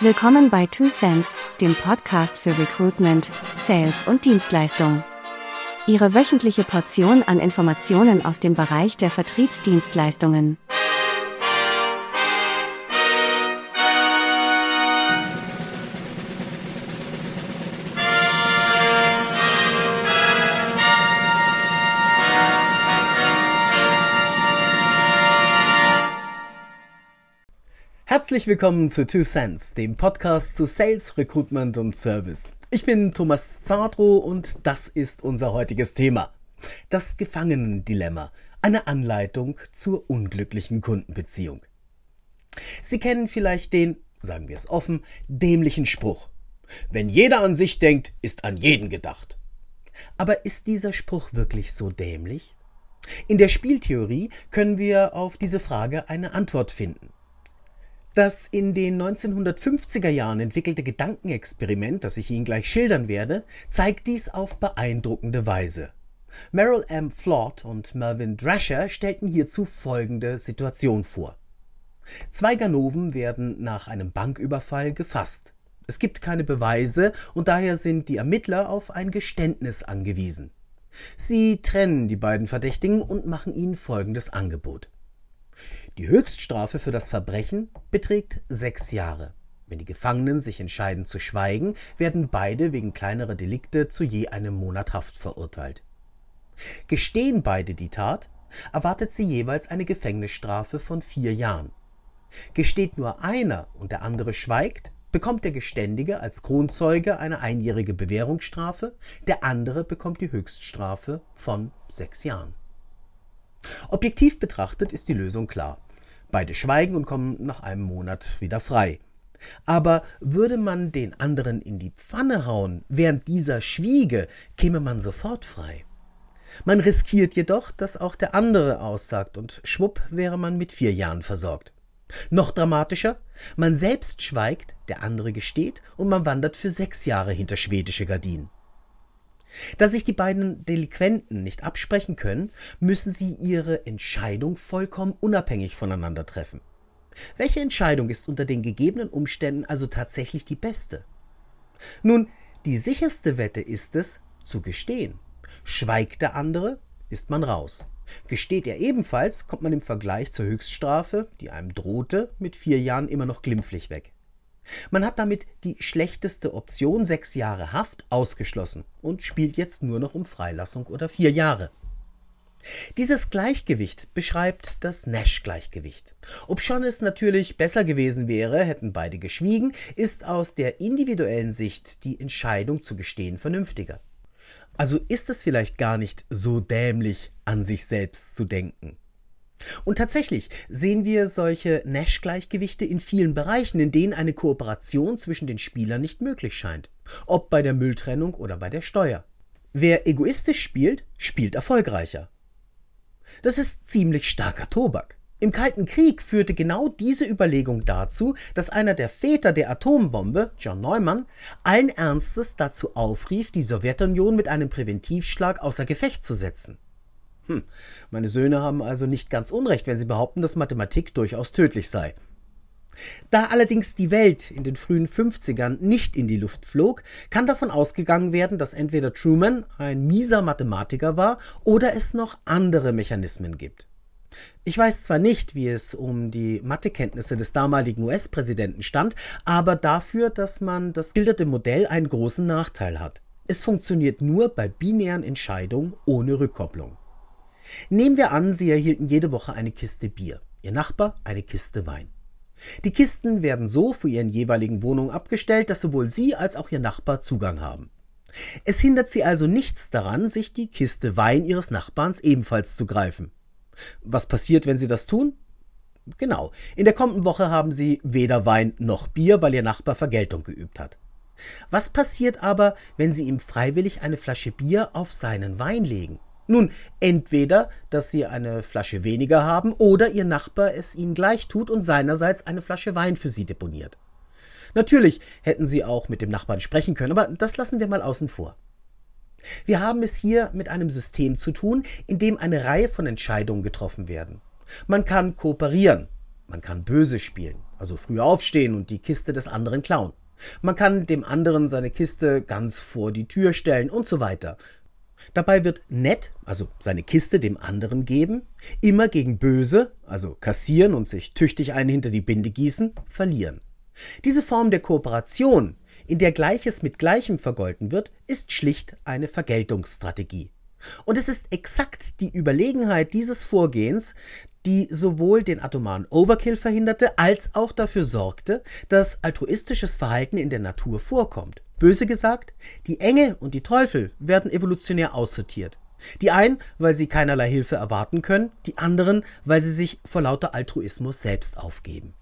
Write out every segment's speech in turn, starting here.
Willkommen bei Two Cents, dem Podcast für Recruitment, Sales und Dienstleistung. Ihre wöchentliche Portion an Informationen aus dem Bereich der Vertriebsdienstleistungen. Herzlich willkommen zu Two Cents, dem Podcast zu Sales, Recruitment und Service. Ich bin Thomas Zadro und das ist unser heutiges Thema. Das Gefangenendilemma, eine Anleitung zur unglücklichen Kundenbeziehung. Sie kennen vielleicht den, sagen wir es offen, dämlichen Spruch. Wenn jeder an sich denkt, ist an jeden gedacht. Aber ist dieser Spruch wirklich so dämlich? In der Spieltheorie können wir auf diese Frage eine Antwort finden. Das in den 1950er Jahren entwickelte Gedankenexperiment, das ich Ihnen gleich schildern werde, zeigt dies auf beeindruckende Weise. Merrill M. Flood und Melvin Drasher stellten hierzu folgende Situation vor. Zwei Ganoven werden nach einem Banküberfall gefasst. Es gibt keine Beweise und daher sind die Ermittler auf ein Geständnis angewiesen. Sie trennen die beiden Verdächtigen und machen ihnen folgendes Angebot. Die Höchststrafe für das Verbrechen beträgt sechs Jahre. Wenn die Gefangenen sich entscheiden zu schweigen, werden beide wegen kleinerer Delikte zu je einem Monat Haft verurteilt. Gestehen beide die Tat, erwartet sie jeweils eine Gefängnisstrafe von vier Jahren. Gesteht nur einer und der andere schweigt, bekommt der Geständige als Kronzeuge eine einjährige Bewährungsstrafe, der andere bekommt die Höchststrafe von sechs Jahren. Objektiv betrachtet ist die Lösung klar. Beide schweigen und kommen nach einem Monat wieder frei. Aber würde man den anderen in die Pfanne hauen, während dieser schwiege, käme man sofort frei. Man riskiert jedoch, dass auch der andere aussagt, und schwupp wäre man mit vier Jahren versorgt. Noch dramatischer, man selbst schweigt, der andere gesteht, und man wandert für sechs Jahre hinter schwedische Gardinen. Da sich die beiden Delinquenten nicht absprechen können, müssen sie ihre Entscheidung vollkommen unabhängig voneinander treffen. Welche Entscheidung ist unter den gegebenen Umständen also tatsächlich die beste? Nun, die sicherste Wette ist es, zu gestehen. Schweigt der andere, ist man raus. Gesteht er ebenfalls, kommt man im Vergleich zur Höchststrafe, die einem drohte, mit vier Jahren immer noch glimpflich weg. Man hat damit die schlechteste Option sechs Jahre Haft ausgeschlossen und spielt jetzt nur noch um Freilassung oder vier Jahre. Dieses Gleichgewicht beschreibt das Nash-Gleichgewicht. Obschon es natürlich besser gewesen wäre, hätten beide geschwiegen, ist aus der individuellen Sicht die Entscheidung zu gestehen vernünftiger. Also ist es vielleicht gar nicht so dämlich, an sich selbst zu denken. Und tatsächlich sehen wir solche Nash-Gleichgewichte in vielen Bereichen, in denen eine Kooperation zwischen den Spielern nicht möglich scheint. Ob bei der Mülltrennung oder bei der Steuer. Wer egoistisch spielt, spielt erfolgreicher. Das ist ziemlich starker Tobak. Im Kalten Krieg führte genau diese Überlegung dazu, dass einer der Väter der Atombombe, John Neumann, allen Ernstes dazu aufrief, die Sowjetunion mit einem Präventivschlag außer Gefecht zu setzen. Hm, meine Söhne haben also nicht ganz unrecht, wenn sie behaupten, dass Mathematik durchaus tödlich sei. Da allerdings die Welt in den frühen 50ern nicht in die Luft flog, kann davon ausgegangen werden, dass entweder Truman ein mieser Mathematiker war oder es noch andere Mechanismen gibt. Ich weiß zwar nicht, wie es um die Mathekenntnisse des damaligen US-Präsidenten stand, aber dafür, dass man das bildete Modell einen großen Nachteil hat. Es funktioniert nur bei binären Entscheidungen ohne Rückkopplung. Nehmen wir an, Sie erhielten jede Woche eine Kiste Bier, Ihr Nachbar eine Kiste Wein. Die Kisten werden so für Ihren jeweiligen Wohnungen abgestellt, dass sowohl Sie als auch Ihr Nachbar Zugang haben. Es hindert Sie also nichts daran, sich die Kiste Wein Ihres Nachbarns ebenfalls zu greifen. Was passiert, wenn Sie das tun? Genau, in der kommenden Woche haben Sie weder Wein noch Bier, weil Ihr Nachbar Vergeltung geübt hat. Was passiert aber, wenn Sie ihm freiwillig eine Flasche Bier auf seinen Wein legen? Nun, entweder, dass Sie eine Flasche weniger haben oder Ihr Nachbar es Ihnen gleich tut und seinerseits eine Flasche Wein für Sie deponiert. Natürlich hätten Sie auch mit dem Nachbarn sprechen können, aber das lassen wir mal außen vor. Wir haben es hier mit einem System zu tun, in dem eine Reihe von Entscheidungen getroffen werden. Man kann kooperieren. Man kann böse spielen, also früh aufstehen und die Kiste des anderen klauen. Man kann dem anderen seine Kiste ganz vor die Tür stellen und so weiter. Dabei wird nett, also seine Kiste dem anderen geben, immer gegen böse, also kassieren und sich tüchtig einen hinter die Binde gießen, verlieren. Diese Form der Kooperation, in der Gleiches mit Gleichem vergolten wird, ist schlicht eine Vergeltungsstrategie. Und es ist exakt die Überlegenheit dieses Vorgehens, die sowohl den atomaren Overkill verhinderte, als auch dafür sorgte, dass altruistisches Verhalten in der Natur vorkommt. Böse gesagt, die Engel und die Teufel werden evolutionär aussortiert. Die einen, weil sie keinerlei Hilfe erwarten können, die anderen, weil sie sich vor lauter Altruismus selbst aufgeben.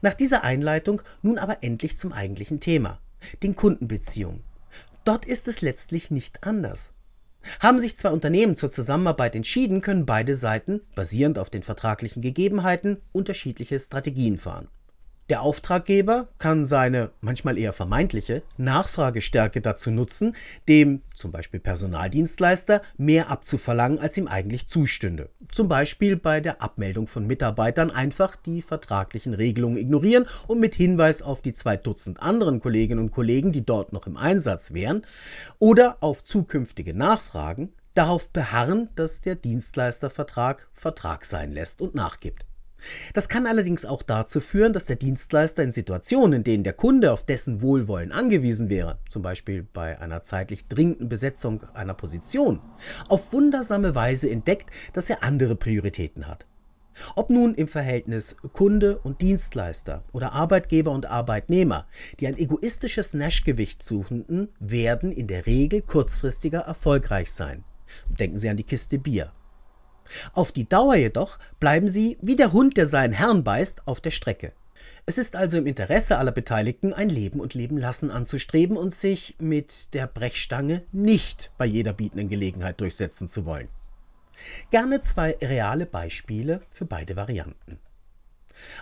Nach dieser Einleitung nun aber endlich zum eigentlichen Thema, den Kundenbeziehungen. Dort ist es letztlich nicht anders. Haben sich zwei Unternehmen zur Zusammenarbeit entschieden, können beide Seiten, basierend auf den vertraglichen Gegebenheiten, unterschiedliche Strategien fahren. Der Auftraggeber kann seine manchmal eher vermeintliche Nachfragestärke dazu nutzen, dem zum Beispiel Personaldienstleister mehr abzuverlangen, als ihm eigentlich zustünde. Zum Beispiel bei der Abmeldung von Mitarbeitern einfach die vertraglichen Regelungen ignorieren und mit Hinweis auf die zwei Dutzend anderen Kolleginnen und Kollegen, die dort noch im Einsatz wären, oder auf zukünftige Nachfragen darauf beharren, dass der Dienstleistervertrag Vertrag sein lässt und nachgibt. Das kann allerdings auch dazu führen, dass der Dienstleister in Situationen, in denen der Kunde auf dessen Wohlwollen angewiesen wäre, zum Beispiel bei einer zeitlich dringenden Besetzung einer Position, auf wundersame Weise entdeckt, dass er andere Prioritäten hat. Ob nun im Verhältnis Kunde und Dienstleister oder Arbeitgeber und Arbeitnehmer, die ein egoistisches Naschgewicht suchenden, werden in der Regel kurzfristiger erfolgreich sein. Denken Sie an die Kiste Bier. Auf die Dauer jedoch bleiben sie, wie der Hund, der seinen Herrn beißt, auf der Strecke. Es ist also im Interesse aller Beteiligten, ein Leben und Leben lassen anzustreben und sich mit der Brechstange nicht bei jeder bietenden Gelegenheit durchsetzen zu wollen. Gerne zwei reale Beispiele für beide Varianten.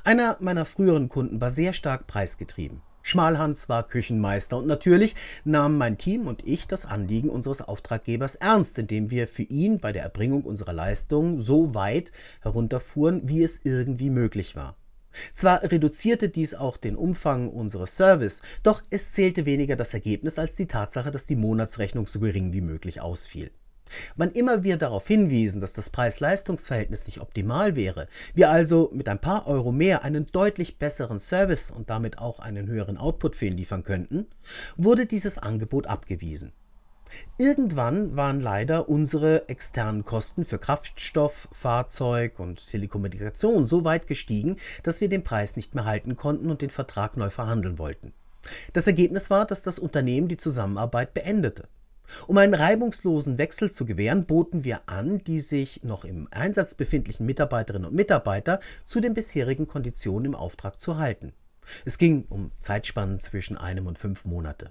Einer meiner früheren Kunden war sehr stark preisgetrieben. Schmalhans war Küchenmeister und natürlich nahmen mein Team und ich das Anliegen unseres Auftraggebers ernst, indem wir für ihn bei der Erbringung unserer Leistung so weit herunterfuhren, wie es irgendwie möglich war. Zwar reduzierte dies auch den Umfang unseres Service, doch es zählte weniger das Ergebnis als die Tatsache, dass die Monatsrechnung so gering wie möglich ausfiel. Wann immer wir darauf hinwiesen, dass das Preis-Leistungs-Verhältnis nicht optimal wäre, wir also mit ein paar Euro mehr einen deutlich besseren Service und damit auch einen höheren Output für ihn liefern könnten, wurde dieses Angebot abgewiesen. Irgendwann waren leider unsere externen Kosten für Kraftstoff, Fahrzeug und Telekommunikation so weit gestiegen, dass wir den Preis nicht mehr halten konnten und den Vertrag neu verhandeln wollten. Das Ergebnis war, dass das Unternehmen die Zusammenarbeit beendete. Um einen reibungslosen Wechsel zu gewähren, boten wir an, die sich noch im Einsatz befindlichen Mitarbeiterinnen und Mitarbeiter zu den bisherigen Konditionen im Auftrag zu halten. Es ging um Zeitspannen zwischen einem und fünf Monate.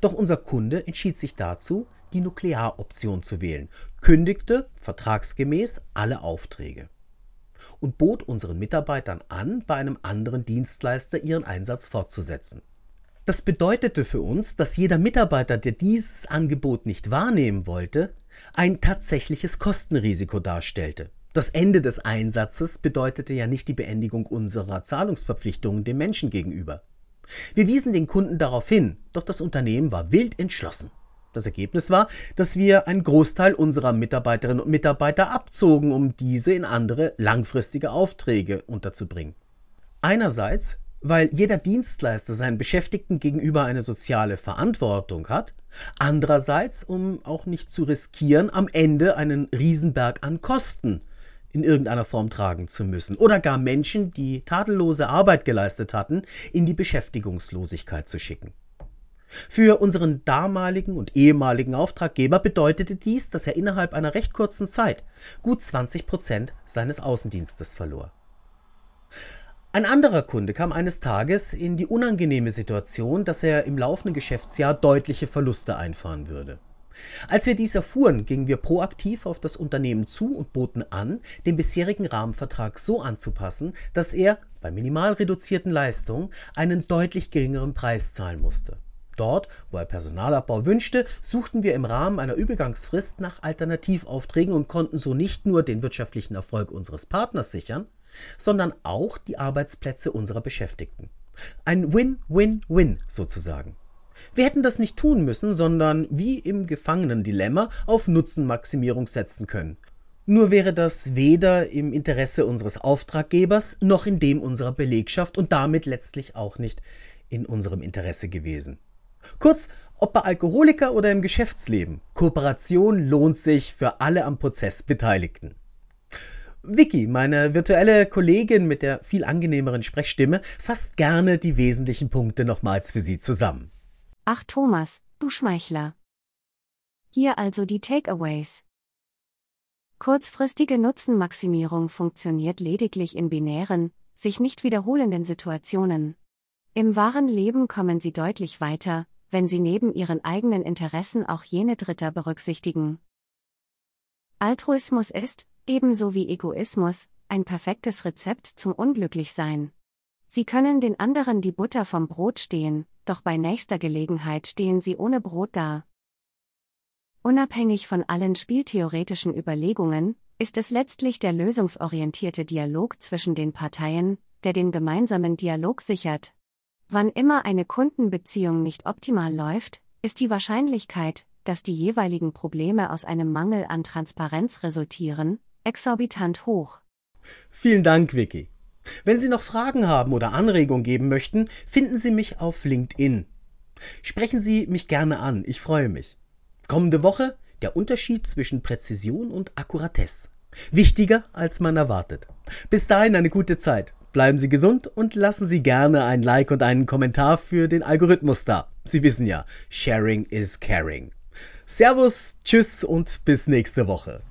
Doch unser Kunde entschied sich dazu, die Nuklearoption zu wählen, kündigte vertragsgemäß alle Aufträge und bot unseren Mitarbeitern an, bei einem anderen Dienstleister ihren Einsatz fortzusetzen. Das bedeutete für uns, dass jeder Mitarbeiter, der dieses Angebot nicht wahrnehmen wollte, ein tatsächliches Kostenrisiko darstellte. Das Ende des Einsatzes bedeutete ja nicht die Beendigung unserer Zahlungsverpflichtungen dem Menschen gegenüber. Wir wiesen den Kunden darauf hin, doch das Unternehmen war wild entschlossen. Das Ergebnis war, dass wir einen Großteil unserer Mitarbeiterinnen und Mitarbeiter abzogen, um diese in andere langfristige Aufträge unterzubringen. Einerseits weil jeder Dienstleister seinen Beschäftigten gegenüber eine soziale Verantwortung hat, andererseits, um auch nicht zu riskieren, am Ende einen Riesenberg an Kosten in irgendeiner Form tragen zu müssen oder gar Menschen, die tadellose Arbeit geleistet hatten, in die Beschäftigungslosigkeit zu schicken. Für unseren damaligen und ehemaligen Auftraggeber bedeutete dies, dass er innerhalb einer recht kurzen Zeit gut 20 Prozent seines Außendienstes verlor. Ein anderer Kunde kam eines Tages in die unangenehme Situation, dass er im laufenden Geschäftsjahr deutliche Verluste einfahren würde. Als wir dies erfuhren, gingen wir proaktiv auf das Unternehmen zu und boten an, den bisherigen Rahmenvertrag so anzupassen, dass er bei minimal reduzierten Leistungen einen deutlich geringeren Preis zahlen musste. Dort, wo er Personalabbau wünschte, suchten wir im Rahmen einer Übergangsfrist nach Alternativaufträgen und konnten so nicht nur den wirtschaftlichen Erfolg unseres Partners sichern, sondern auch die Arbeitsplätze unserer Beschäftigten. Ein Win-Win-Win sozusagen. Wir hätten das nicht tun müssen, sondern wie im Gefangenendilemma auf Nutzenmaximierung setzen können. Nur wäre das weder im Interesse unseres Auftraggebers noch in dem unserer Belegschaft und damit letztlich auch nicht in unserem Interesse gewesen. Kurz, ob bei Alkoholiker oder im Geschäftsleben, Kooperation lohnt sich für alle am Prozess Beteiligten. Vicky, meine virtuelle Kollegin mit der viel angenehmeren Sprechstimme, fasst gerne die wesentlichen Punkte nochmals für Sie zusammen. Ach Thomas, du Schmeichler. Hier also die Takeaways. Kurzfristige Nutzenmaximierung funktioniert lediglich in binären, sich nicht wiederholenden Situationen. Im wahren Leben kommen sie deutlich weiter, wenn sie neben ihren eigenen Interessen auch jene Dritter berücksichtigen. Altruismus ist, ebenso wie Egoismus, ein perfektes Rezept zum Unglücklichsein. Sie können den anderen die Butter vom Brot stehen, doch bei nächster Gelegenheit stehen sie ohne Brot da. Unabhängig von allen spieltheoretischen Überlegungen, ist es letztlich der lösungsorientierte Dialog zwischen den Parteien, der den gemeinsamen Dialog sichert. Wann immer eine Kundenbeziehung nicht optimal läuft, ist die Wahrscheinlichkeit, dass die jeweiligen Probleme aus einem Mangel an Transparenz resultieren, exorbitant hoch. Vielen Dank, Vicky. Wenn Sie noch Fragen haben oder Anregungen geben möchten, finden Sie mich auf LinkedIn. Sprechen Sie mich gerne an, ich freue mich. Kommende Woche der Unterschied zwischen Präzision und Akkuratesse. Wichtiger, als man erwartet. Bis dahin eine gute Zeit. Bleiben Sie gesund und lassen Sie gerne ein Like und einen Kommentar für den Algorithmus da. Sie wissen ja, Sharing is Caring. Servus, Tschüss und bis nächste Woche.